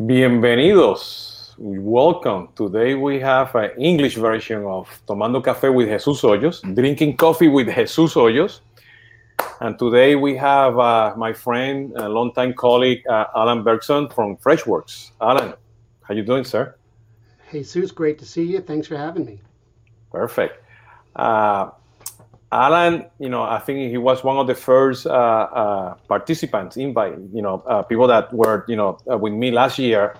Bienvenidos. Welcome. Today we have an English version of Tomando Café with Jesus Hoyos, drinking coffee with Jesus Hoyos. And today we have uh, my friend, a longtime colleague, uh, Alan Bergson from Freshworks. Alan, how you doing, sir? Hey, Jesus, great to see you. Thanks for having me. Perfect. Uh, Alan, you know, I think he was one of the first uh, uh, participants, invite, you know, uh, people that were, you know, uh, with me last year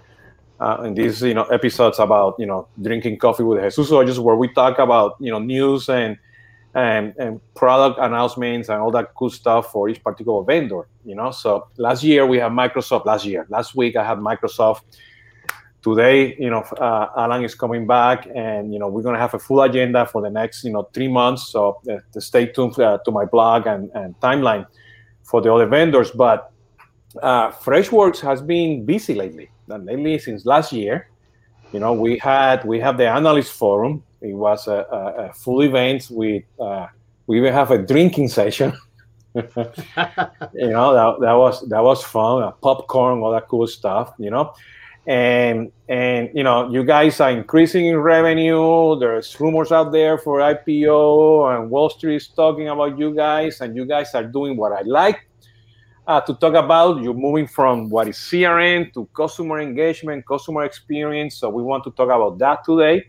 uh, in these, you know, episodes about, you know, drinking coffee with Jesus or just where we talk about, you know, news and, and and product announcements and all that cool stuff for each particular vendor, you know. So last year we had Microsoft. Last year, last week I had Microsoft today, you know, uh, Alan is coming back, and you know, we're gonna have a full agenda for the next, you know, three months. So uh, stay tuned uh, to my blog and, and, timeline for the other vendors. But uh, Freshworks has been busy lately, and lately since last year. You know, we had we have the analyst forum. It was a, a, a full event with uh, we even have a drinking session. you know, that, that was that was fun. popcorn, all that cool stuff. You know and and you know you guys are increasing in revenue. There's rumors out there for ipo and wall street is talking about you guys and you guys are doing what i like uh, to talk about. You're moving from what is crm to customer engagement customer experience. So we want to talk about that today.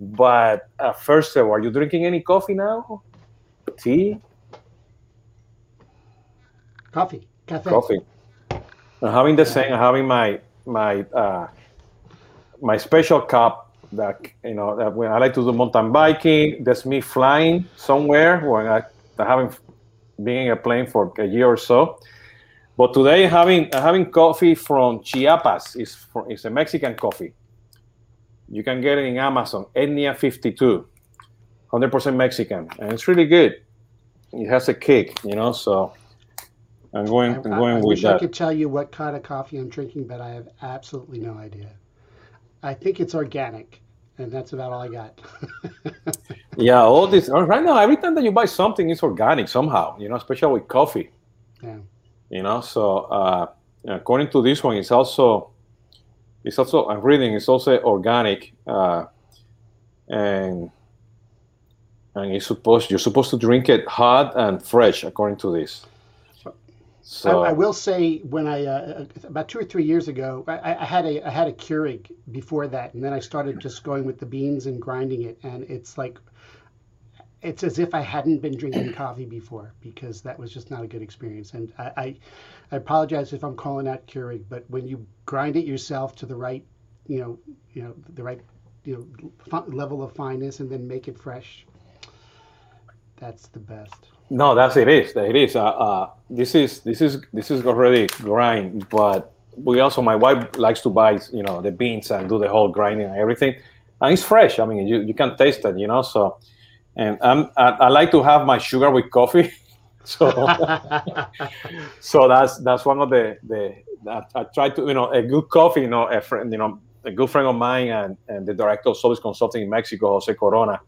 But uh, first of all are you drinking any coffee now? Tea? Coffee. Cafe coffee. I'm having the same. I'm having my my uh, my special cup that you know that when I like to do mountain biking, that's me flying somewhere when I, I haven't been in a plane for a year or so. But today having having coffee from Chiapas is for, it's a Mexican coffee. You can get it in Amazon, Etnia 52, 100% Mexican, and it's really good. It has a kick, you know. So I'm going. I'm going I, I with wish that. I could tell you what kind of coffee I'm drinking, but I have absolutely no idea. I think it's organic, and that's about all I got. yeah, all this right now. Every time that you buy something, it's organic somehow. You know, especially with coffee. Yeah. You know, so uh, according to this one, it's also it's also I'm reading. It's also organic, uh, and and it's supposed you're supposed to drink it hot and fresh, according to this. So I, I, will say when I uh, about two or three years ago, I, I, had a I had a Keurig before that, and then I started just going with the beans and grinding it, and it's like it's as if I hadn't been drinking coffee before because that was just not a good experience. And I, I, I apologize if I'm calling out Keurig, but when you grind it yourself to the right, you know, you know the right, you know, level of fineness, and then make it fresh, that's the best. No, that's it is. That it is. Uh, uh, this is this is this is already grind, but we also my wife likes to buy you know the beans and do the whole grinding and everything, and it's fresh. I mean, you, you can taste it, you know. So, and I'm, I, I like to have my sugar with coffee. so so that's that's one of the the I, I try to you know a good coffee. You know, a friend, you know, a good friend of mine and and the director of Solvis Consulting in Mexico, Jose Corona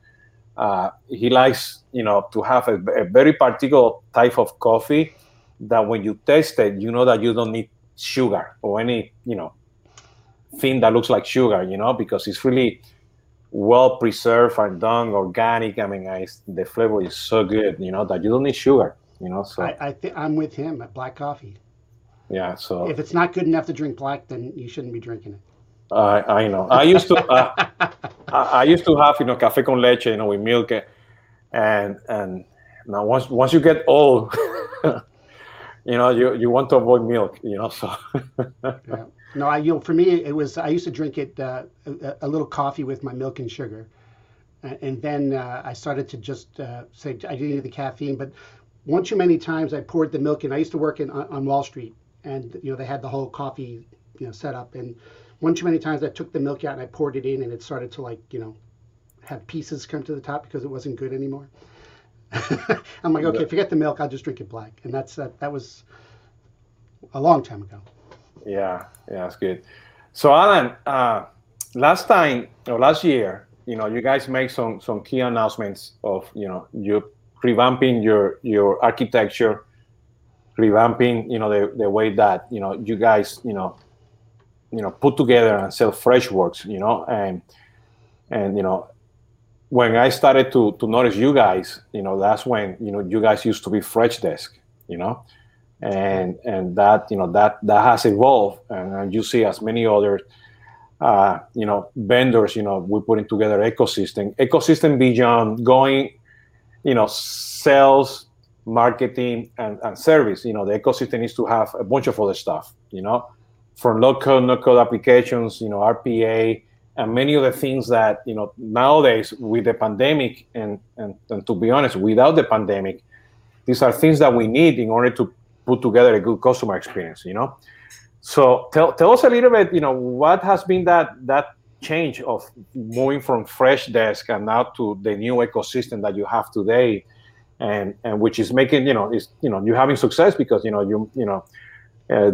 uh, he likes, you know, to have a, a, very particular type of coffee that when you taste it, you know that you don't need sugar or any, you know, thing that looks like sugar, you know, because it's really well preserved and done organic. I mean, I, the flavor is so good, you know, that you don't need sugar, you know. So I, I think I'm with him at black coffee. Yeah. So if it's not good enough to drink black, then you shouldn't be drinking it. I I know. I used to uh, I, I, used to have you know cafe con leche, you know, with milk, and and now once once you get old, you know, you you want to avoid milk, you know. So yeah. no, I you know, for me it was I used to drink it uh, a, a, little coffee with my milk and sugar, and then uh, I started to just uh, say I didn't need the caffeine, but one too many times I poured the milk in. I used to work in on, on Wall Street, and you know they had the whole coffee you know set up and one too many times I took the milk out and I poured it in and it started to like, you know, have pieces come to the top because it wasn't good anymore. I'm like, okay, forget the milk. I'll just drink it black. And that's that. That was a long time ago. Yeah, yeah, that's good. So Alan, uh, last time or last year, you know, you guys made some some key announcements of you know you revamping your your architecture, revamping you know the the way that you know you guys you know you know put together and sell Freshworks, you know, and and you know when I started to to notice you guys, you know, that's when you know you guys used to be Freshdesk, you know, and and that you know that that has evolved, and you see as many other uh, you know vendors, you know, we're putting together ecosystem, ecosystem beyond going, you know, sales, marketing, and, and service. You know, the ecosystem needs to have a bunch of other stuff, you know, from low code, no code applications, you know, RPA, and many of the things that you know nowadays with the pandemic and, and and to be honest without the pandemic these are things that we need in order to put together a good customer experience you know? So tell, tell us a little bit you know what has been that that change of moving from Freshdesk and now to the new ecosystem that you have today and and which is making you know is you know you're having success because you know you you know uh,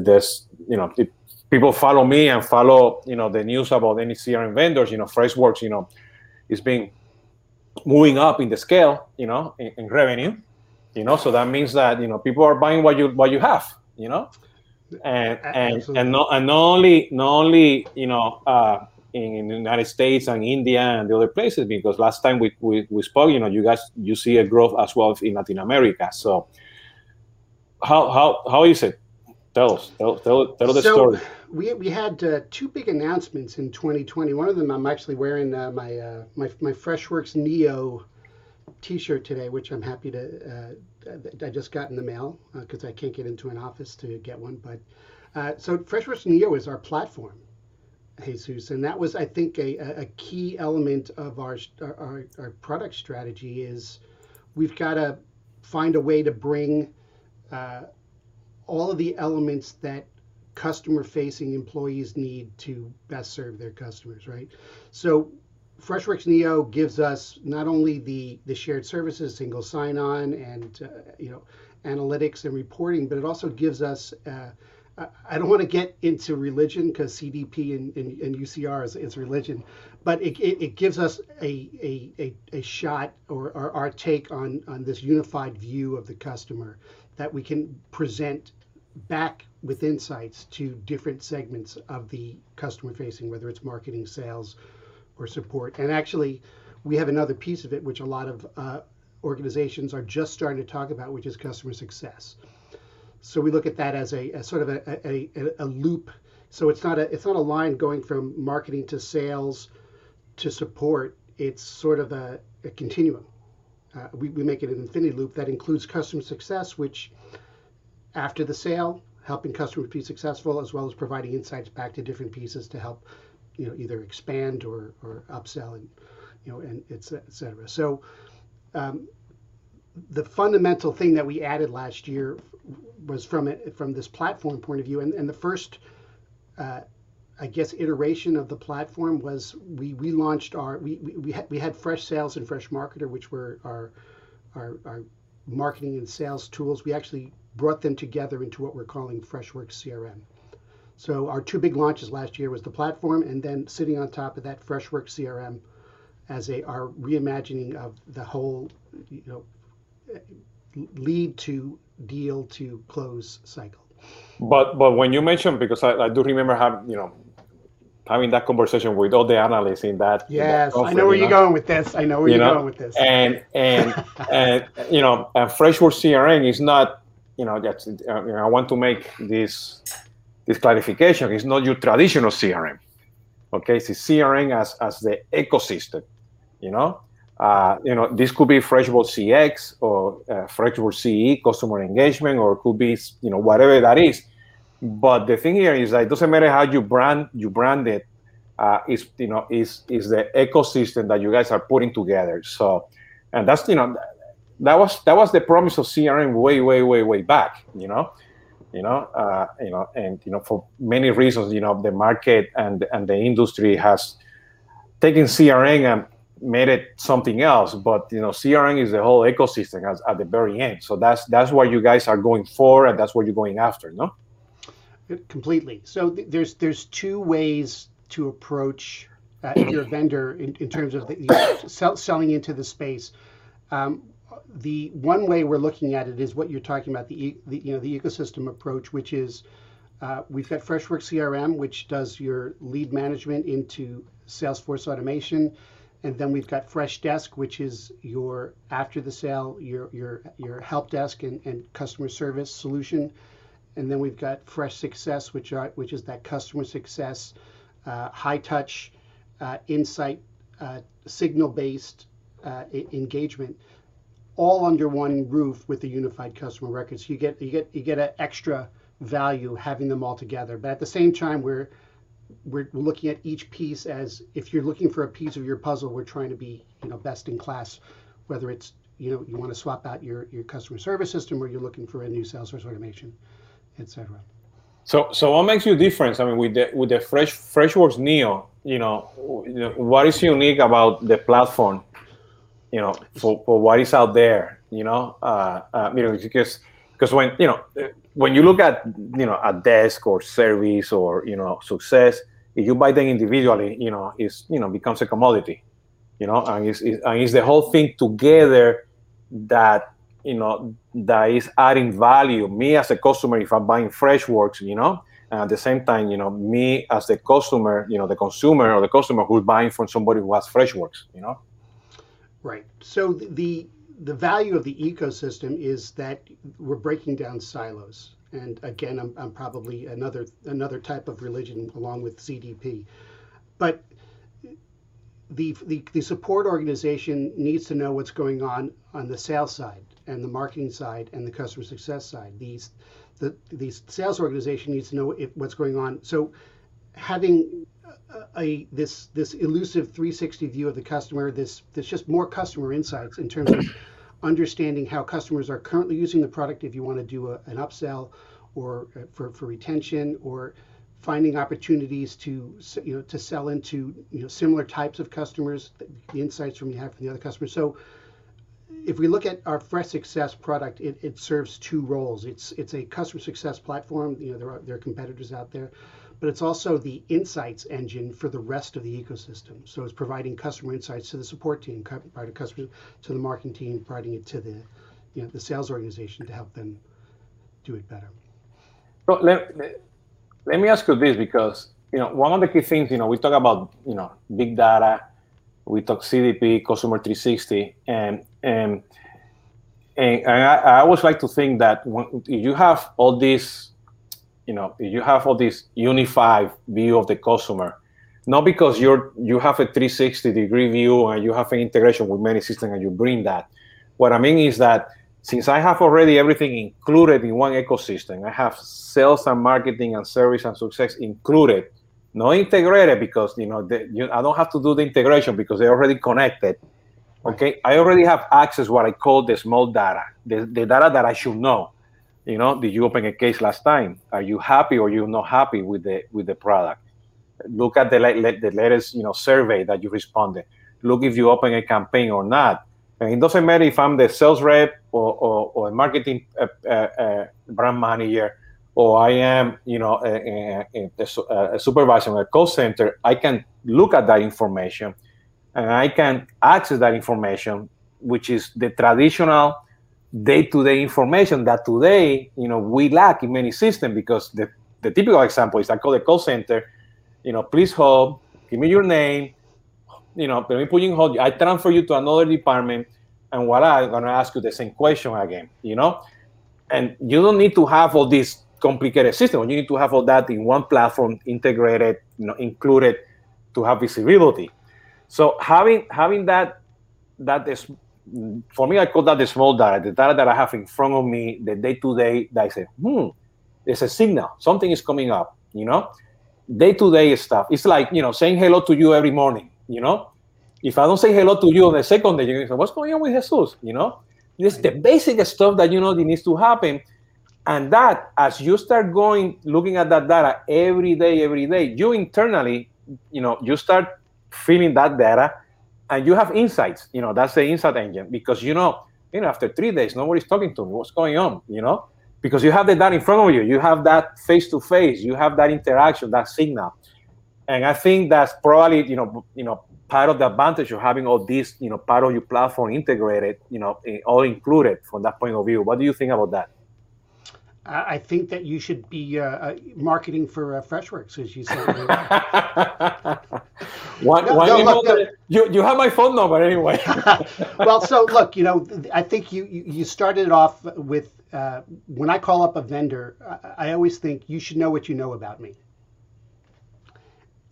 you know it, people follow me and follow you know the news about any CRM vendors. You know, Freshworks, you know, is being moving up in the scale, you know, in, in, revenue. You know, so that means that you know people are buying what you what you have. You know, and and and not and not only not only you know. Uh, in, in the United States and India and the other places, because last time we, we, we spoke, you know, you guys you see a growth as well in Latin America. So, how how how is it? Tell us, tell tell, tell the so, story we, we had uh, two big announcements in 2020. One of them, I'm actually wearing uh, my, uh, my my Freshworks Neo T-shirt today, which I'm happy to. Uh, I just got in the mail because uh, I can't get into an office to get one. But uh, so Freshworks Neo is our platform, Jesus, and that was, I think, a, a key element of our, our our product strategy. Is we've got to find a way to bring all of the elements that customer facing employees need to best serve their customers, right? So Freshworks Neo gives us not only the, the shared services, single sign on, and uh, you know analytics and reporting, but it also gives us. Uh, I don't want to get into religion because CDP and, and, and UCR is, is, religion, but it, it, it, gives us a, a, a, a shot or, or our take on, on this unified view of the customer that we can present back with insights to different segments of the customer facing, whether it's marketing, sales, or support. And actually, we have another piece of it, which a lot of uh, organizations are just starting to talk about, which is customer success. So we look at that as a, a sort of a, a, a, loop. So it's not a it's not a line going from marketing to sales to support. It's sort of a, a continuum. Uh, we, we make it an infinity loop that includes customer success, which after the sale, helping customers be successful, as well as providing insights back to different pieces to help, you know, either expand or, or upsell and, you know, and et cetera. So um, the fundamental thing that we added last year was from it, from this platform point of view, and, and the first, uh, I guess, iteration of the platform was we launched our we we, we had, we had Freshsales and Freshmarketer, which were our our, our marketing and sales tools. We actually brought them together into what we're calling Freshworks CRM. So our two big launches last year was the platform, and then sitting on top of that, Freshworks CRM as a our reimagining of the whole, you know, lead to deal to close cycle. But but when you mentioned because I, I do remember having you know having that conversation with all the analysts in that. Yes, in that I know where you are going with this. I know where you are going with this. And and and you know, and Freshworks CRM is not you know, that's, uh, you know, I want to make this this clarification. It's not your traditional CRM. Okay, it's CRM as as the ecosystem. You know, uh, you know, this could be Freshworks CX or uh, CE, customer engagement, or it could be you know whatever that is. But the thing here is that it doesn't matter how you brand you brand it. Uh, is you know is is the ecosystem that you guys are putting together. So, and that's you know that was that was the promise of CRM way, way, way, way back. You know, you know, uh, you know, and you know, for many reasons, you know, the market and and the industry has taken CRM and made it something else. But you know, CRM is the whole ecosystem as, at the very end. So that's that's what you guys are going for, and that's what you're going after, no? Completely. So th- there's there's two ways to approach uh, your vendor in, in terms of the, sell, selling into the space. Um, the one way we're looking at it is what you're talking about the, the you know the ecosystem approach, which is Uh, we've got Freshworks CRM, which does your lead management into Salesforce automation. And then we've got Freshdesk, which is your after the sale, your your your help desk and, and customer service solution. And then we've got Freshsuccess, which are which is that customer success, uh, high touch, uh, insight, uh, signal based uh, engagement, all under one roof with the unified customer records. You get you get you get an extra value having them all together. But at the same time, we're we're looking at each piece as if you're looking for a piece of your puzzle, we're trying to be you know best in class, whether it's you know you want to swap out your your customer service system or you're looking for a new Salesforce automation, etc. So so what makes you different? I mean, with the with the Fresh Freshworks Neo, you know, what is unique about the platform? You know, for, for what is out there, you know, uh, uh, you know, because because when you know when you look at you know a desk or service or you know success if you buy them individually you know it's you know becomes a commodity you know and it's, it's and it's the whole thing together that you know that is adding value me as a customer if i'm buying freshworks you know and at the same time you know me as the customer you know the consumer or the customer who's buying from somebody who has freshworks you know right so the the value of the ecosystem is that we're breaking down silos. And again, I'm, I'm probably another another type of religion along with CDP. But the, the, the support organization needs to know what's going on on the sales side and the marketing side and the customer success side. These the the sales organization needs to know if, what's going on. So having a, this this elusive 360 view of the customer, this this just more customer insights in terms of understanding how customers are currently using the product if you want to do a, an upsell or uh, for, for retention or finding opportunities to you know to sell into you know similar types of customers the insights from you have from the other customers. So if we look at our Freshsuccess product it, it serves two roles. It's it's a customer success platform you know there are there are competitors out there but it's also the insights engine for the rest of the ecosystem. So it's providing customer insights to the support team, providing customer to the marketing team, providing it to the you know the sales organization to help them do it better. So let, let me ask you this because you know one of the key things you know we talk about you know big data, we talk CDP, customer 360, and and and, I, I always like to think that when you have all these you know you have all this unified view of the customer not because you're you have a 360 degree view and you have an integration with many systems and you bring that. What i mean is that since i have already everything included in one ecosystem i have sales and marketing and service and success included not integrated because you know the, you, i don't have to do the integration because they're already connected. Okay? I already have access what i call the small data the, the data that i should know you know did you open a case last time? Are you happy or you not happy with the with the product? Look at the, the latest you know survey that you responded. Look if you open a campaign or not. And it doesn't matter if i'm the sales rep or, or, or a marketing uh, uh, uh, brand manager or i am you know a, a, a, supervisor in a call center i can look at that information and i can access that information which is the traditional day-to-day information that today, you know, we lack in many systems because the, the typical example is I call the call center, you know, please hold, give me your name, you know, let me put you in hold. I transfer you to another department, and voila, I'm gonna ask you the same question again, you know? And you don't need to have all this complicated system. You need to have all that in one platform, integrated, you know, included to have visibility. So having having that that is for me, I call that the small data, the data that I have in front of me, the day to day that I say, hmm, there's a signal, something is coming up, you know? Day to day stuff. It's like, you know, saying hello to you every morning, you know? If I don't say hello to you on the second day, you're say, what's going on with Jesus, you know? It's the basic stuff that you know that needs to happen. And that, as you start going, looking at that data every day, every day, you internally, you know, you start feeling that data and you have insights. You know, that's the insight engine because you know, you know, after three days, nobody's talking to me. What's going on? You know, because you have the data in front of you. You have that face to face. You have that interaction, that signal. And I think that's probably you know, you know, part of the advantage of having all this, you know, part of your platform integrated, you know, eh, all included from that point of view. What do you think about that? I think that you should be uh, uh marketing for uh, Freshworks, as you said. one, no, one no, look, no. you, you have my phone number anyway. well, so look, you know, I think you, you started off with uh, when I call up a vendor, I, I always think you should know what you know about me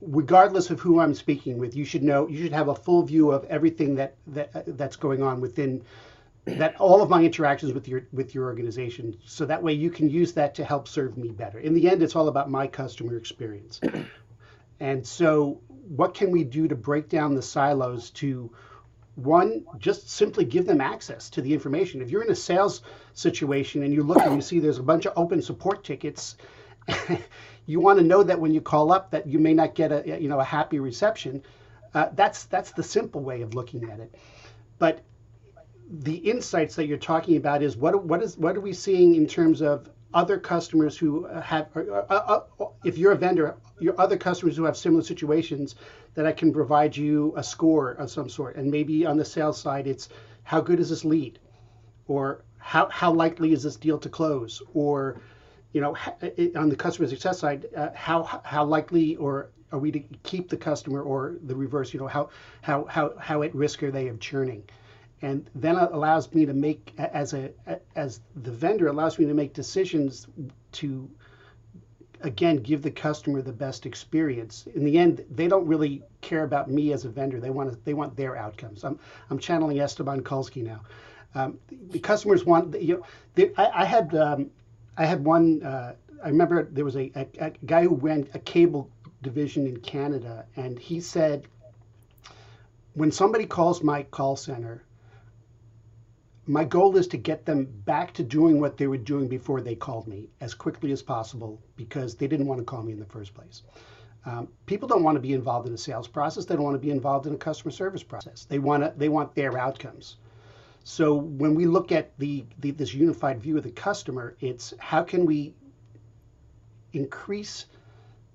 regardless of who I'm speaking with, you should know you should have a full view of everything that, that that's going on within that all of my interactions with your with your organization so that way you can use that to help serve me better. In the end it's all about my customer experience. And so what can we do to break down the silos to one just simply give them access to the information? If you're in a sales situation and you look and you see there's a bunch of open support tickets you want to know that when you call up that you may not get a you know a happy reception. Uh, that's that's the simple way of looking at it. But the insights that you're talking about is what what is what are we seeing in terms of other customers who have uh, uh, uh, if you're a vendor your other customers who have similar situations that I can provide you a score of some sort? And maybe on the sales side it's how good is this lead? Or how, how likely is this deal to close? Or you know on the customer success side uh, how how likely or are we to keep the customer or the reverse? You know how how how, how at risk are they of churning and then it allows me to make as a as the vendor allows me to make decisions to again give the customer the best experience. In the end they don't really care about me as a vendor. They want to, they want their outcomes. I'm i'm channeling esteban Kolsky now. Um, the customers want you know they, I, I, had um, i had one uh, i remember there was a, a, a guy who ran a cable division in canada and he said when somebody calls my call center my goal is to get them back to doing what they were doing before they called me as quickly as possible because they didn't want to call me in the first place. Um, people don't want to be involved in a sales process. They don't want to be involved in a customer service process. They want to, they want their outcomes. So when we look at the, the this unified view of the customer, it's how can we increase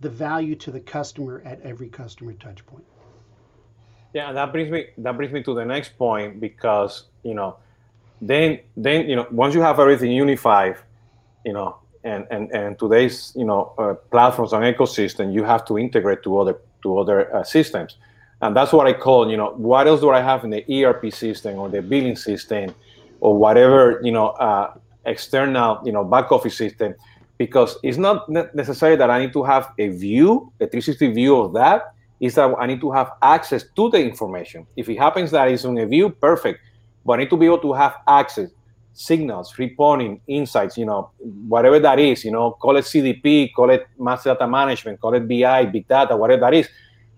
the value to the customer at every customer touch point. Yeah, that brings me that brings me to the next point because you know then then you know once you have everything unified you know and and and today's you know uh, platforms and ecosystem you have to integrate to other to other uh, systems. And that's what i call you know what else do i have in the erp system or the billing system or whatever you know uh, external you know back office system? Because it's not necessary that i need to have a view a 360 view of that. Is that i need to have access to the information. If it happens that it's on a view perfect but I need to be able to have access, signals, reporting, insights, you know, whatever that is, you know, call it CDP, call it master data management, call it BI, big data, whatever that is.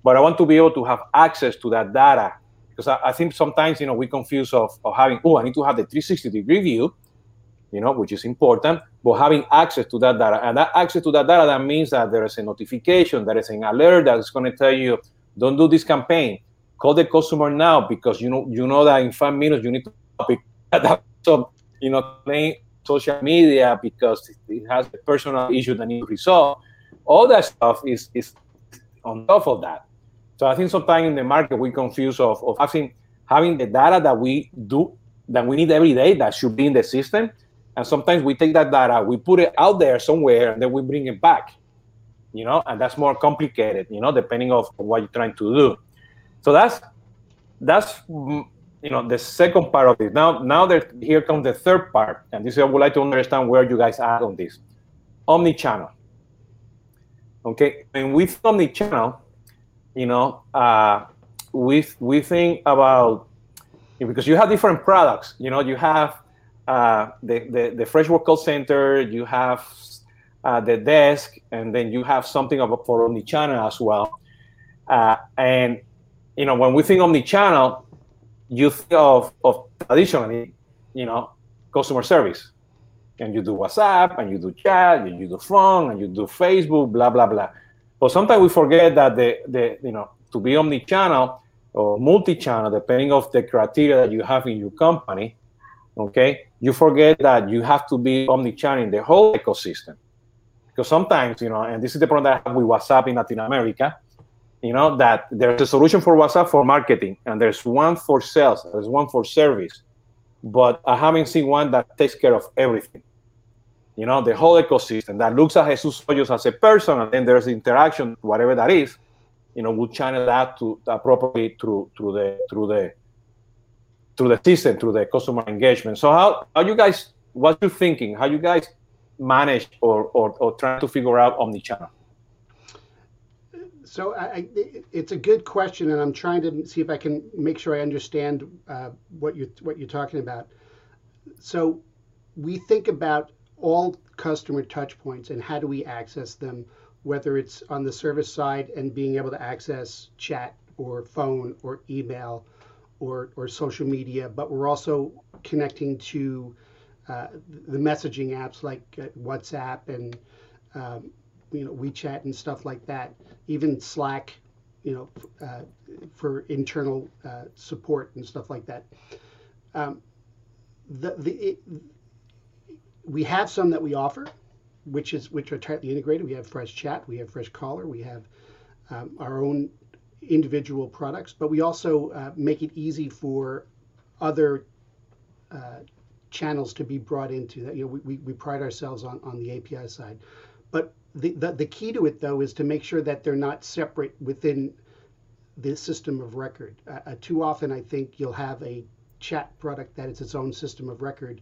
But I want to be able to have access to that data because I, I think sometimes, you know, we confuse of, of having, oh, I need to have the 360 degree view, you know, which is important, but having access to that data. And that access to that data, that means that there is a notification, there is an alert that's going to tell you, don't do this campaign call the customer now because you know you know that in five minutes you need to pick up some you know playing social media because it has a personal issue that needs to resolve. All that stuff is is on top of that. So I think sometimes in the market we confuse of, of having having the data that we do that we need every day that should be in the system. And sometimes we take that data, we put it out there somewhere, and then we bring it back. You know, and that's more complicated, you know, depending of what you're trying to do. So that's that's you know the second part of it. Now now that here comes the third part, and this is I would like to understand where you guys are on this. Omni-channel. Okay, and with omni-channel, you know, uh, we we think about because you have different products. You know, you have uh, the, the the Freshworks call center, you have uh, the desk, and then you have something about for omni-channel as well. Uh, and you know, when we think omni-channel, you think of, of traditionally, you know, customer service. And you do WhatsApp, and you do chat, and you do phone, and you do Facebook, blah, blah, blah. But sometimes we forget that the, the you know, to be omni-channel or multi-channel, depending of the criteria that you have in your company, okay, you forget that you have to be omni-channel in the whole ecosystem. Because sometimes, you know, and this is the problem that I have with WhatsApp in Latin America, you know that there's a solution for WhatsApp for marketing, and there's one for sales, there's one for service, but I haven't seen one that takes care of everything. you know, the whole ecosystem that looks at Jesus Hoyos as a person, and then there's the interaction, whatever that is, you know, we'll channel that to appropriately through through the through the through the system, through the customer engagement. So how are you guys? What you thinking? How you guys manage or or, or trying to figure out omni-channel? So I, it's a good question, and I'm trying to see if I can make sure I understand uh, what you what you're talking about. So we think about all customer touch points and how do we access them, whether it's on the service side and being able to access chat or phone or email or, or social media, but we're also connecting to uh, the messaging apps like uh, WhatsApp and um, you know WeChat and stuff like that. Even Slack, you know, uh, for internal uh, support and stuff like that. Um, the the it, we have some that we offer, which is which are tightly integrated. We have Freshchat, we have Freshcaller, we have um, our own individual products, but we also uh, make it easy for other uh, channels to be brought into that. You know, we, we pride ourselves on, on the API side. But the, the, the key to it, though, is to make sure that they're not separate within the system of record. Uh, uh too often, I think you'll have a chat product that is its own system of record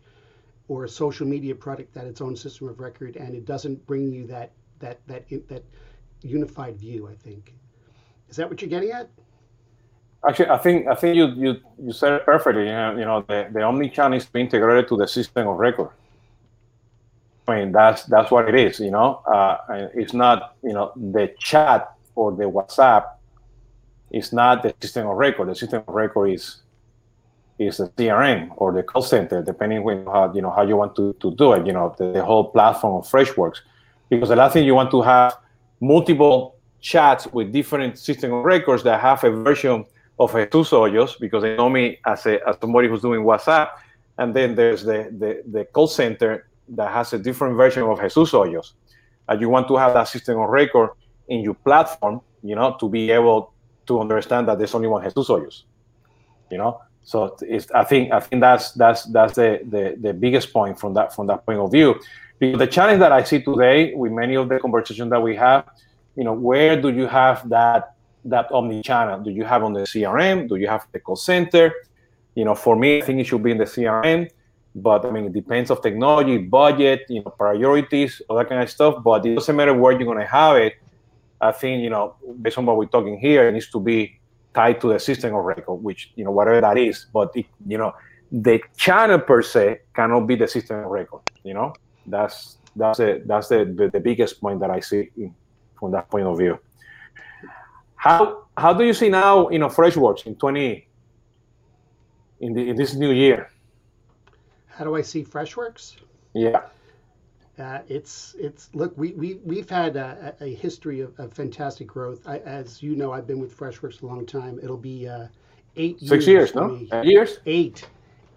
or a social media product that its own system of record, and it doesn't bring you that that that that unified view. I think. Is that what you're getting at? Actually, I think I think you you, you said it perfectly. You know, you know the, the omni-channel is integrated to the system of record. I mean, that's that's what it is. You know, uh, it's not you know the chat or the WhatsApp. It's not the system of record. The system of record is is the CRM or the call center, depending on how you know how you want to, to do it. You know, the, the whole platform of Freshworks, because the last thing you want to have multiple chats with different system of records that have a version of a Jesus Hoyos, because they know me as a as somebody who's doing WhatsApp, and then there's the the, the call center that has a different version of Jesus Hoyos. And you want to have that system of record in your platform, you know, to be able to understand that there's only one Jesus Hoyos. You know, so it's, I think I think that's that's that's the, the the biggest point from that from that point of view. Because the challenge that I see today with many of the conversations that we have, you know, where do you have that that omni-channel? Do you have on the CRM? Do you have the call center? You know, for me, I think it should be in the CRM. But I mean, it depends of technology, budget, you know, priorities, all that kind of stuff. But it doesn't matter where you're going to have it. I think you know, based on what we're talking here, it needs to be tied to the system of record, which you know whatever that is. But it, you know, the channel per se cannot be the system of record. You know, that's that's a, that's the, the, biggest point that I see from that point of view. How how do you see now you know Freshworks in twenty in the in this new year? How do I see Freshworks? Yeah. Uh, it's it's look we we we've had a, a history of, of, fantastic growth. I, as you know, I've been with Freshworks a long time. It'll be uh, eight six years, years no me. years eight.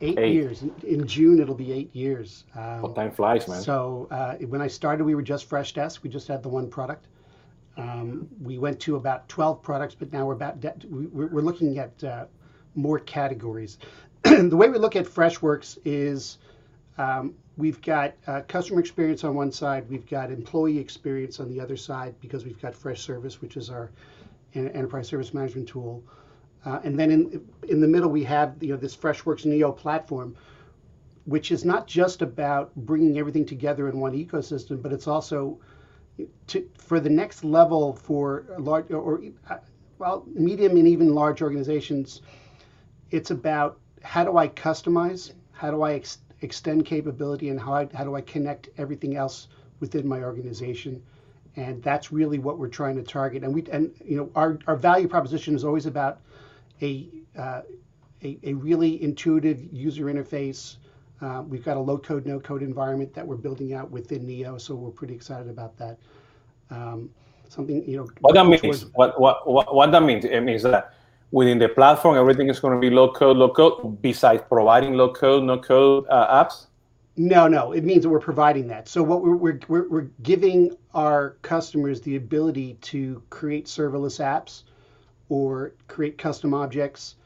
eight. Eight, years. In, June, it'll be eight years. Um, well, time flies, man. So uh, when I started, we were just Freshdesk. We just had the one product. Um, we went to about 12 products, but now we're about de- we're, looking at uh, more categories. the way we look at Freshworks is um, we've got uh, customer experience on one side, we've got employee experience on the other side because we've got Freshservice, which is our enterprise service management tool. Uh, and then in, in the middle, we have you know this Freshworks Neo platform, which is not just about bringing everything together in one ecosystem, but it's also to, for the next level for large or uh, well medium and even large organizations. It's about how do I customize, how do I ex- extend capability and how, I, how do I connect everything else within my organization. And that's really what we're trying to target. And we and you know our, our value proposition is always about a, uh, a, a really intuitive user interface. Uh, we've got a low code, no code environment that we're building out within Neo, so we're pretty excited about that. Um, something you know. What that means? What, what what what that means? It means that within the platform, everything is going to be low code, low code, besides providing low code, no code uh, apps? No, no. It means that we're providing that. So what we're, we're, we're, we're giving our customers the ability to create serverless apps or create custom objects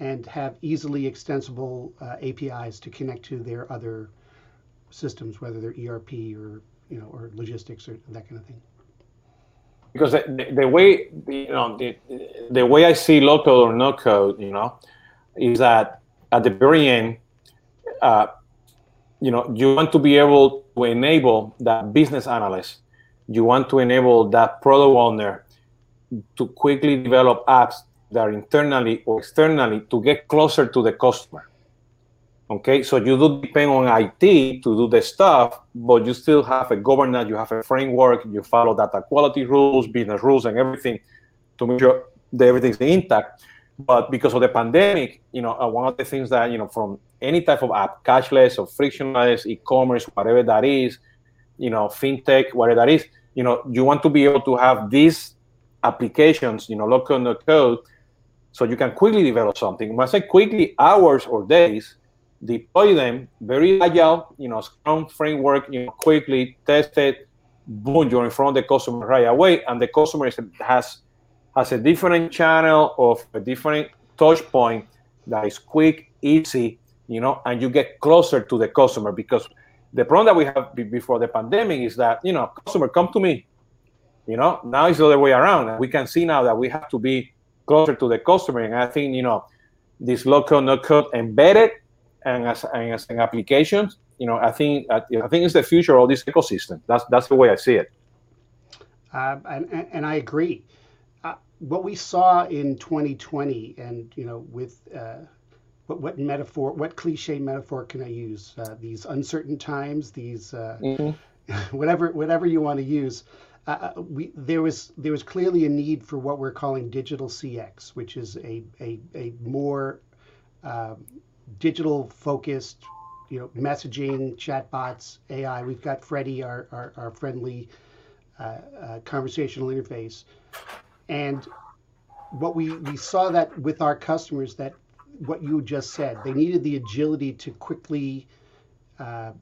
and have easily extensible uh, APIs to connect to their other systems, whether they're ERP or you know or logistics or that kind of thing. Because the, the way you know the, the way I see local or no code, you know, is that at the very end, uh, you know, you want to be able to enable that business analyst. You want to enable that product owner to quickly develop apps that are internally or externally to get closer to the customer. Okay, so you do depend on IT to do the stuff, but you still have a governance, you have a framework, you follow data quality rules, business rules, and everything to make sure that everything's intact. But because of the pandemic, you know, uh, one of the things that you know from any type of app, cashless or frictionless, e-commerce, whatever that is, you know, fintech, whatever that is, you know, you want to be able to have these applications, you know, local no code, so you can quickly develop something. When I say quickly, hours or days, deploy them very agile, you know, Scrum framework, you know, quickly test it, boom, you're in front of the customer right away, and the customer has has a different channel of a different touch point that is quick, easy, you know, and you get closer to the customer. Because the problem that we have before the pandemic is that you know, customer come to me, you know, now it's the other way around, we can see now that we have to be closer to the customer, and I think you know, this local no code embedded and as, and as an application, you know, I think I think it's the future of this ecosystem. That's that's the way I see it. Uh, and, and I agree. Uh, what we saw in 2020, and you know, with uh, what, what metaphor, what cliche metaphor can I use? Uh, these uncertain times, these uh, mm-hmm. whatever whatever you want to use. Uh, we, there was there was clearly a need for what we're calling digital CX, which is a a, a more digital focused, you know, messaging, chatbots, AI. We've got Freddy, our, our, our friendly uh, uh, conversational interface. And what we, we saw that with our customers that what you just said, they needed the agility to quickly uh,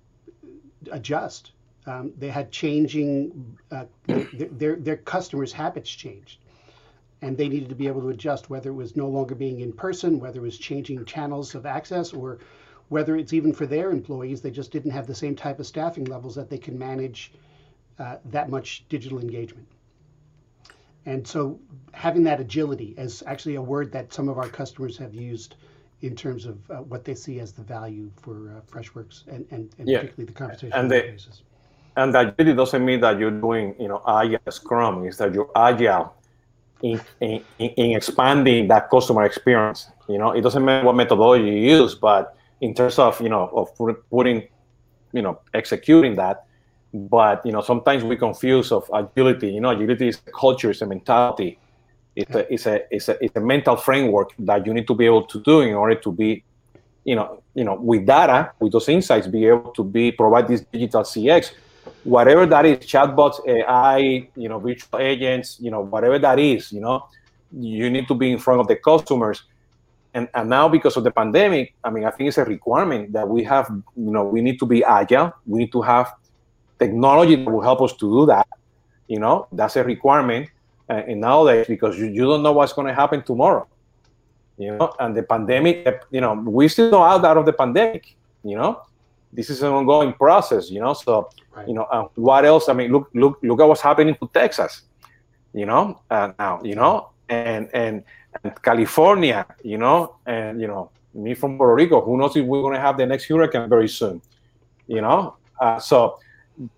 adjust. Um, they had changing, uh, their, their, their customers' habits changed and they needed to be able to adjust whether it was no longer being in person, whether it was changing channels of access, or whether it's even for their employees, they just didn't have the same type of staffing levels that they can manage uh, that much digital engagement. And so having that agility is actually a word that some of our customers have used in terms of uh, what they see as the value for uh, Freshworks and, and, and yeah. particularly the conversation and the, And that really doesn't mean that you're doing, you know, agile Scrum. It's that you're agile in, in, in expanding that customer experience. You know, it doesn't matter what methodology you use, but in terms of you know of putting, you know, executing that. But you know, sometimes we confuse of agility. You know, agility is a culture, it's a mentality. It's a, it's a it's a it's a mental framework that you need to be able to do in order to be, you know, you know, with data, with those insights, be able to be provide this digital CX whatever that is, chatbots, AI, you know, virtual agents, you know, whatever that is, you know, you need to be in front of the customers. And, and now because of the pandemic, I mean, I think it's a requirement that we have, you know, we need to be agile. We need to have technology that will help us to do that. You know, that's a requirement. Uh, and nowadays, because you, you don't know what's going to happen tomorrow. You know, and the pandemic, you know, we still not out of the pandemic, you know, this is an ongoing process, you know. So, right. you know, uh, what else? I mean, look, look, look at what's happening to Texas, you know, uh, now, you know, and, and and California, you know, and you know, me from Puerto Rico. Who knows if we're going to have the next hurricane very soon, you know? Uh, so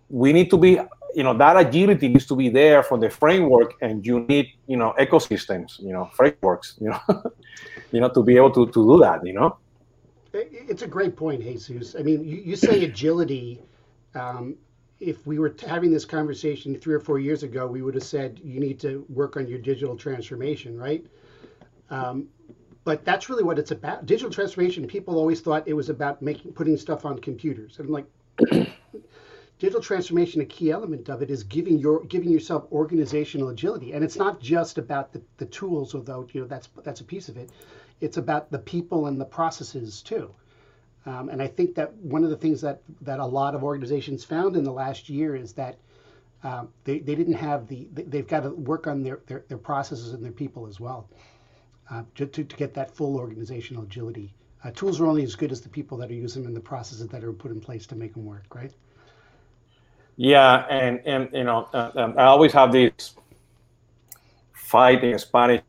we need to be, you know, that agility needs to be there for the framework, and you need, you know, ecosystems, you know, frameworks, you know, you know, to be able to to do that, you know. It's a great point, Jesus. I mean, you, you say agility. Um, if we were having this conversation three or four years ago, we would have said you need to work on your digital transformation, right? Um, but that's really what it's about. Digital transformation. People always thought it was about making putting stuff on computers, and like digital transformation, a key element of it is giving your giving yourself organizational agility, and it's not just about the, the tools, although you know that's that's a piece of it it's about the people and the processes too. Um, and I think that one of the things that, that a lot of organizations found in the last year is that um, they, they didn't have the, they've got to work on their, their, their processes and their people as well uh, to, to, get that full organizational agility uh, tools are only as good as the people that are using them and the processes that are put in place to make them work, right? Yeah, and and you know, uh, um, I always have this fight in Spanish,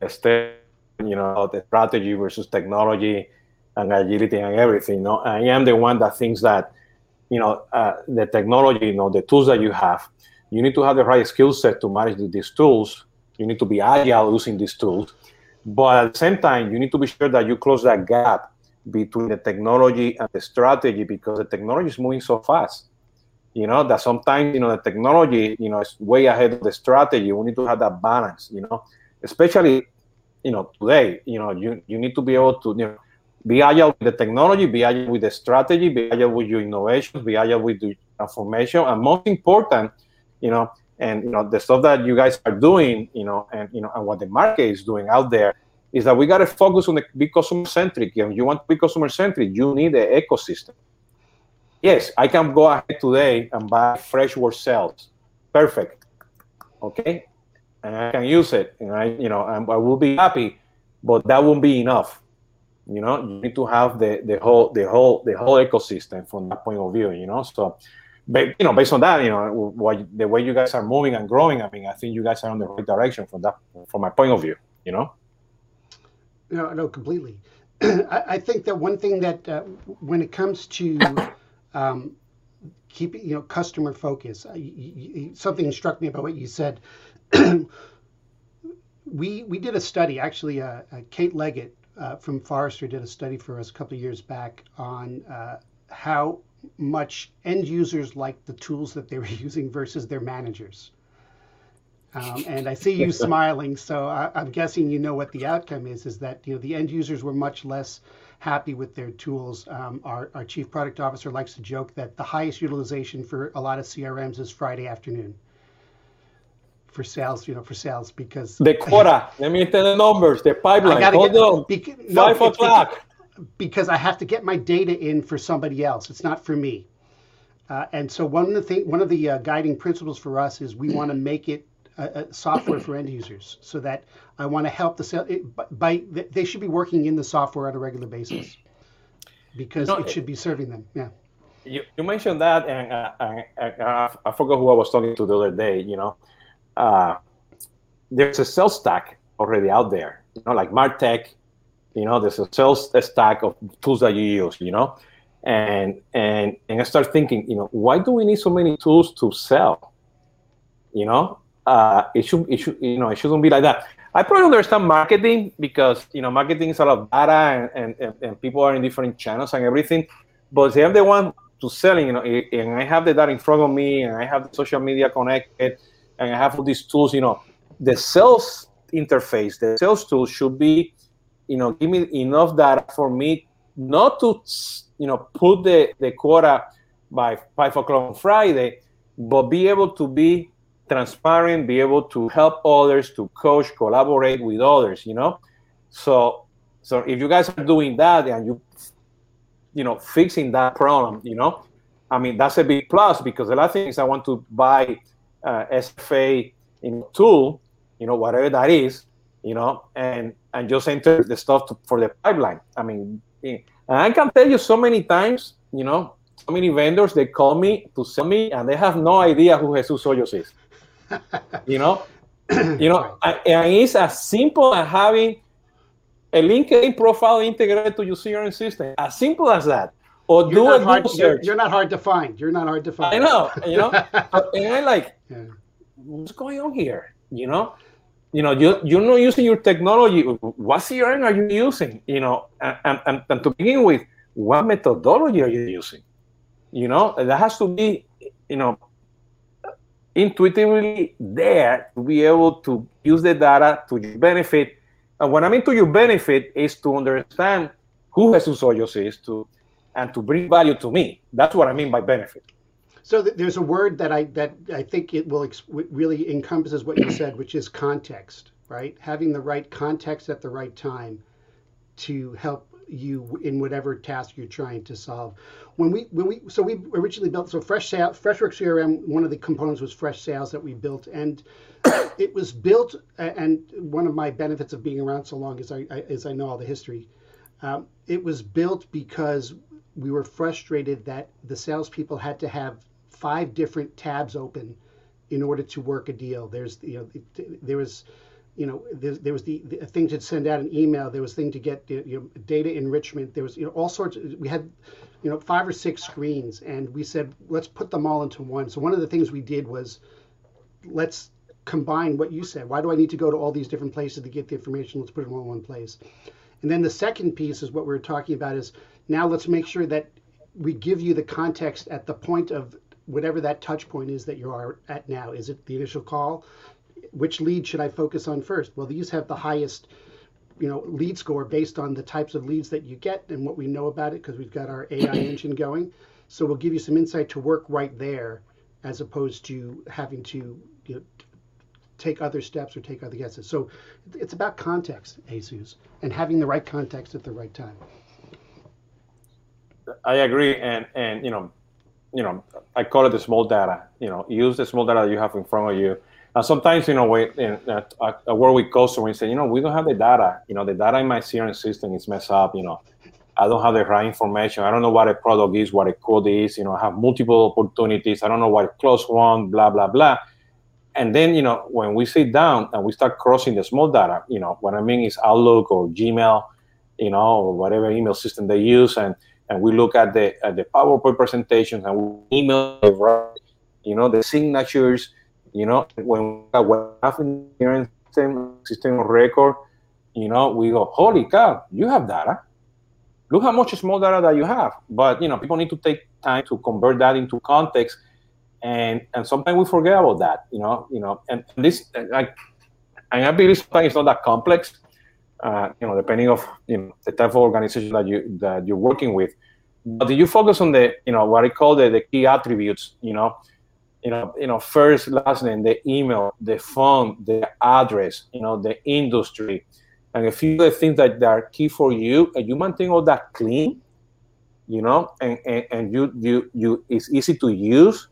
you know, the strategy versus technology and agility and everything. You know, I am the one that thinks that, you know, uh, the technology, you know, the tools that you have, you need to have the right skill set to manage these tools. You need to be agile using these tools, but at the same time, you need to be sure that you close that gap between the technology and the strategy because the technology is moving so fast you know that sometimes you know the technology you know is way ahead of the strategy we need to have that balance you know especially you know today you know you, you need to be able to you know be agile with the technology be agile with the strategy be agile with your innovations be agile with the transformation and most important you know and you know the stuff that you guys are doing you know and you know and what the market is doing out there is that we got to focus on the be customer centric and you want to be customer centric you need the ecosystem yes, I can go ahead today and buy fresh word cells. Perfect. Okay. And I can use it and I, you know, I, I will be happy, but that won't be enough. You know, you need to have the, the whole, the whole, the whole ecosystem from that point of view, you know? So, but, you know, based on that, you know, what, the way you guys are moving and growing, I mean, I think you guys are on the right direction from that, from my point of view, you know? No, no, completely. I, I think that one thing that uh, when it comes to um, keeping you know customer focus. something struck me about what you said. we we did a study actually. Uh, uh, Kate Leggett uh, from Forrester did a study for us a couple of years back on uh, how much end users like the tools that they were using versus their managers. Um, and I see you smiling, so I, am guessing you know what the outcome is. Is that you know the end users were much less happy with their tools. Um, our, our chief product officer likes to joke that the highest utilization for a lot of CRMs is Friday afternoon for sales, you know, for sales because the quota. let me tell the numbers. The pipeline. Hold get, on. Beca- no, Five o'clock. Because I have to get my data in for somebody else. It's not for me. Uh, and so one of the thing, one of the uh, guiding principles for us is we want to make it uh, software for end users so that I want to help the sale. It, by they should be working in the software on a regular basis because it should be serving them. Yeah. You, you mentioned that, and uh, I, I, I, forgot who I was talking to the other day. You know, uh, there's a sales stack already out there. You know, like Martech. You know, there's a sales stack of tools that you use. You know, and and and I start thinking, you know, why do we need so many tools to sell? You know, uh, it should it should you know it shouldn't be like that. I probably understand marketing because you know marketing is a lot of data and, and, and people are in different channels and everything. But if I'm the one to selling, you know, and I have the data in front of me and I have the social media connected and I have all these tools, you know, the sales interface, the sales tool should be, you know, give me enough data for me not to, you know, put the, the quota by five o'clock on Friday, but be able to be transparent, be able to help others, to coach, collaborate with others, you know? So so if you guys are doing that and you you know fixing that problem, you know, I mean that's a big plus because the last thing is I want to buy uh, SFA in tool, you know, whatever that is, you know, and and just enter the stuff to, for the pipeline. I mean, and I can tell you so many times, you know, so many vendors they call me to sell me and they have no idea who Jesus Hoyos is you know, you know, and it's as simple as having a LinkedIn profile integrated to your CRM system. As simple as that. Or you're do a hard, Google search. You're, not hard to find. You're not hard to find. I know, you know, and I like, yeah. what's going on here? You know, you know, you you're not using your technology. What CRM are you using? You know, and, and, and to begin with, what methodology are you using? You know, that has to be, you know, intuitively there to be able to use the data to your benefit. And what I mean to your benefit is to understand who Jesus Hoyos is to and to bring value to me. That's what I mean by benefit. So th- there's a word that I that I think it will ex- really encompasses what you said, which is context, right? Having the right context at the right time to help you in whatever task you're trying to solve. When we when we so we originally built so fresh sales Freshworks CRM one of the components was Freshsales that we built and it was built and one of my benefits of being around so long is I, I is I know all the history. Um, it was built because we were frustrated that the salespeople had to have five different tabs open in order to work a deal. There's you know there was you know there, there was the, the thing to send out an email. There was thing to get you know, data enrichment. There was you know all sorts. Of, we had you know five or six screens, and we said let's put them all into one. So one of the things we did was let's combine what you said. Why do I need to go to all these different places to get the information? Let's put it all in one place. And then the second piece is what we were talking about is now let's make sure that we give you the context at the point of whatever that touch point is that you are at now. Is it the initial call? Which lead should I focus on first? Well, these have the highest you know lead score based on the types of leads that you get and what we know about it because we've got our AI engine going. So we'll give you some insight to work right there as opposed to having to you know, take other steps or take other guesses. So it's about context, Jesus, and having the right context at the right time. I agree, and and you know, you know, I call it the small data. You know, use the small data you have in front of you. And sometimes, you know, we in, at, at work with customers, say, you know, we don't have the data. You know, the data in my CRM system is messed up. You know, I don't have the right information. I don't know what a product is, what a code is. You know, I have multiple opportunities. I don't know what close one, blah blah blah. And then, you know, when we sit down and we start crossing the small data, you know, what I mean is Outlook or Gmail, you know, or whatever email system they use, and and we look at the at the PowerPoint presentations and we email, you know, the signatures, you know, when we have in system system record, you know, we go, holy cow, you have data. Look how much small data that you have. But you know, people need to take time to convert that into context, and and sometimes we forget about that. You know, you know, and this like, and I believe sometimes it's not that complex uh, you know, depending of you know the type of organization that you that you're working with. But you focus on the you know what I call the, the key attributes? You know, you know, you know, first, last name, the email, the phone, the address, you know, the industry, and a few of the things that, that are key for you, and you maintain all that clean, you know, and, and, and you you you it's easy to use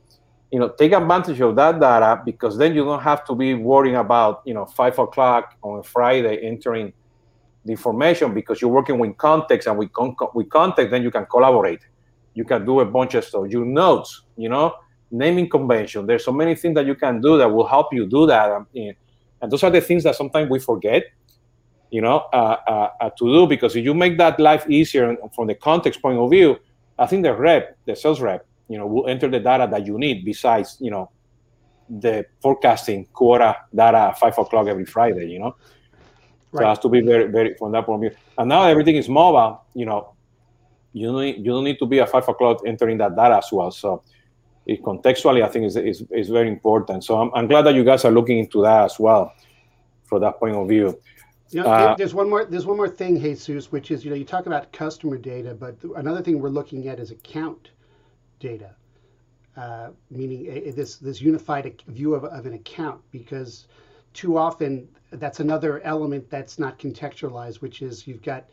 you know, take advantage of that data because then you don't have to be worrying about, you know, five o'clock on Friday entering the information because you're working with context and with, con- with context, then you can collaborate. You can do a bunch of stuff. Your notes, you know, naming convention. There's so many things that you can do that will help you do that. And those are the things that sometimes we forget, you know, uh, uh, uh, to do because if you make that life easier from the context point of view, I think the rep, the sales rep, you know, will enter the data that you need besides, you know, the forecasting quota data at five o'clock every Friday, you know. Right. So it has to be very, very from that point of view. And now everything is mobile. You know, you don't need, you don't need to be at five o'clock entering that data as well. So it, contextually, I think is, is is very important. So I'm, I'm glad that you guys are looking into that as well, from that point of view. You know, uh, there's one more. There's one more thing, Jesus, which is you know you talk about customer data, but another thing we're looking at is account data, uh, meaning a, this this unified view of, of an account because too often that's another element that's not contextualized, which is you've got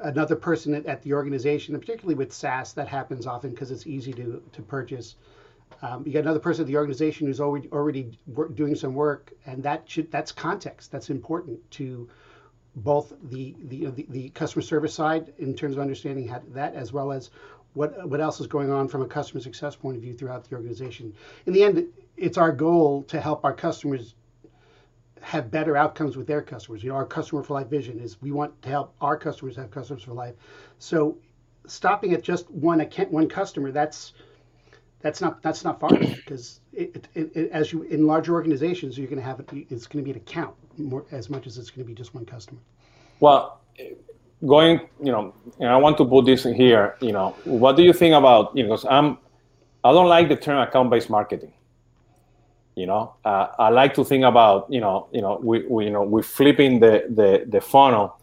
another person at, at the organization, and particularly with SaaS, that happens often because it's easy to, to purchase. Um, you got another person at the organization who's already already doing some work, and that should that's context. That's important to both the the, the, the customer service side in terms of understanding how, that, as well as what what else is going on from a customer success point of view throughout the organization. In the end, it's our goal to help our customers have better outcomes with their customers. You know, our customer for life vision is we want to help our customers have customers for life. So stopping at just one account, one customer, that's that's not that's not far because it, it, it, as you in larger organizations, you're going to have it. It's going to be an account more as much as it's going to be just one customer. Well, going, you know, and I want to put this in here. You know, what do you think about? You know, because I'm, I don't like the term account-based marketing you know, uh, I like to think about, you know, you know, we, we you know, we're flipping the, the, the funnel,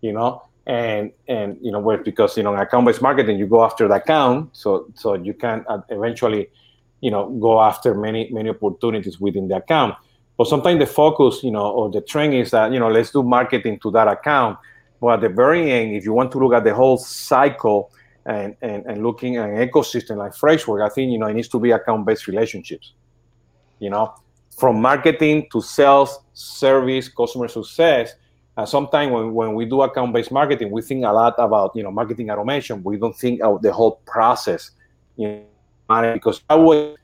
you know, and and you know, where because you know, account-based marketing, you go after the account, so so you can uh, eventually, you know, go after many many opportunities within the account. But sometimes the focus, you know, or the trend is that you know, let's do marketing to that account. But at the very end, if you want to look at the whole cycle and and, and looking at an ecosystem like Freshworks, I think you know, it needs to be account-based relationships you know, from marketing to sales, service, customer success, uh, sometimes when, when we do account-based marketing, we think a lot about you know marketing automation. We don't think of the whole process, you know, because always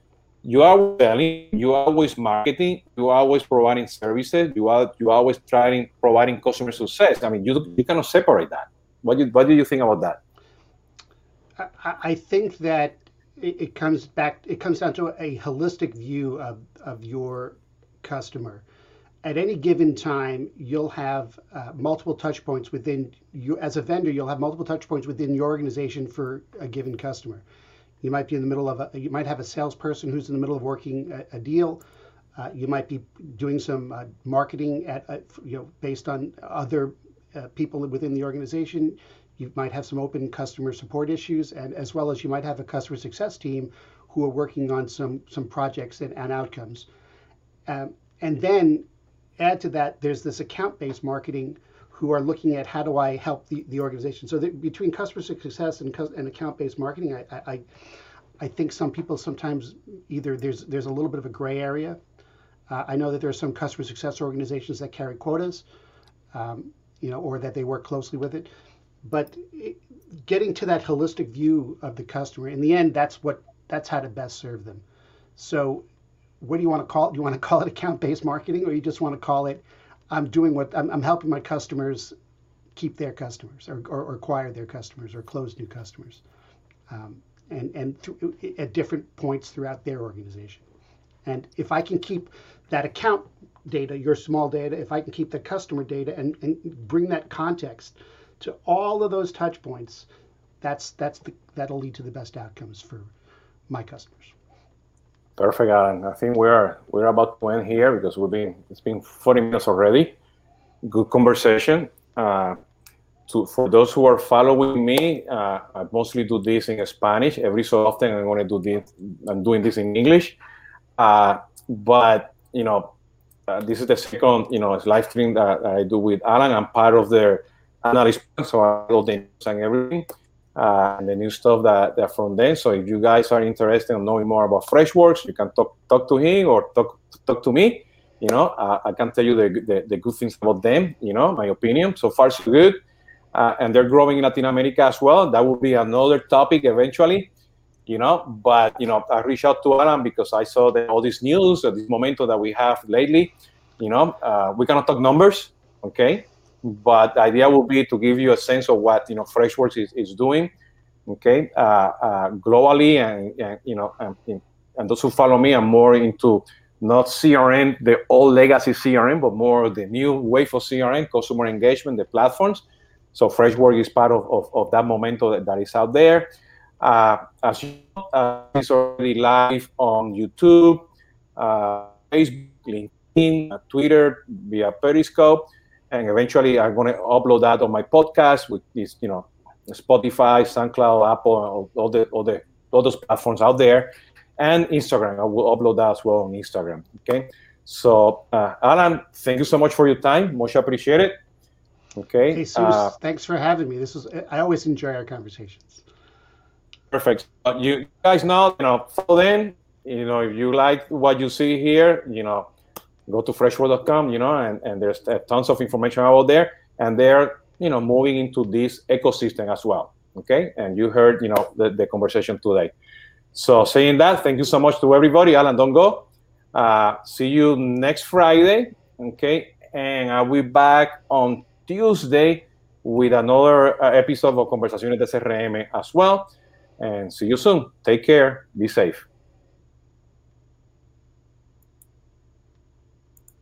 you are selling, you are always marketing, you are always providing services, you are you are always trying providing customer success. I mean, you you cannot separate that. What do what do you think about that? I, I think that it, it comes back. It comes down to a holistic view of of your customer at any given time, you'll have uh, multiple touch points within you as a vendor. You'll have multiple touch points within your organization for a given customer. You might be in the middle of a, you might have a salesperson who's in the middle of working a, a deal. Uh, you might be doing some uh, marketing at, uh, you know, based on other uh, people within the organization. You might have some open customer support issues, and as well as you might have a customer success team who are working on some some projects and, and outcomes. Um, and then add to that, there's this account-based marketing who are looking at how do I help the, the organization. So between customer success and, and account-based marketing, I, I, I think some people sometimes either there's there's a little bit of a gray area. Uh, I know that there are some customer success organizations that carry quotas, um, you know, or that they work closely with it. But getting to that holistic view of the customer, in the end, that's what that's how to best serve them. So what do you want to call it? Do you want to call it account-based marketing, or you just want to call it, I'm doing what I'm, I'm helping my customers keep their customers, or, or, or, acquire their customers, or close new customers, um, and and th- at different points throughout their organization. And if I can keep that account data, your small data, if I can keep the customer data and, and bring that context to all of those touch points, that's that's the that'll lead to the best outcomes for my customers. Perfect, Alan. I think we're we're about to end here because we've been it's been 40 minutes already. Good conversation. Uh, to, for those who are following me, uh, I mostly do this in Spanish. Every so often, I'm going to do this. I'm doing this in English. Uh, but you know, uh, this is the second you know live stream that I do with Alan. I'm part of their analyst, so I do the and everything uh, and the new stuff that, that from them. So if you guys are interested in knowing more about Freshworks, you can talk talk to him or talk talk to me. You know, uh, I can tell you the, the, the good things about them. You know, my opinion. So far, so good. Uh, and they're growing in Latin America as well. That will be another topic eventually. You know, but you know, I reached out to Alan because I saw that all this news, this momentum that we have lately. You know, uh, we cannot talk numbers, okay? But the idea will be to give you a sense of what you know Freshworks is, is doing, okay, uh, uh, globally, and, and, you know, and, and those who follow me are more into not CRM, the old legacy CRM, but more the new wave of CRM, customer engagement, the platforms. So Freshworks is part of, of, of that momentum that, that is out there. Uh, as you know, uh, it's already live on YouTube, uh, Facebook, LinkedIn, Twitter, via Periscope and eventually I'm going to upload that on my podcast with this, you know, Spotify, SoundCloud, Apple, all the all the all those platforms out there, and Instagram. I will upload that as well on Instagram. Okay. So, uh, Alan, thank you so much for your time. Much appreciated. Okay. Hey, uh, thanks for having me. This is I always enjoy our conversations. Perfect. Uh, you guys know, you know, follow in. You know, if you like what you see here, you know, go to freshworks.com, you know, and, and there's tons of information out there. And they're, you know, moving into this ecosystem as well. Okay. And you heard, you know, the, the conversation today. So saying that, thank you so much to everybody. Alan, don't go. Uh, see you next Friday. Okay. And I'll be back on Tuesday with another uh, episode of Conversaciones de CRM as well. And see you soon. Take care. Be safe.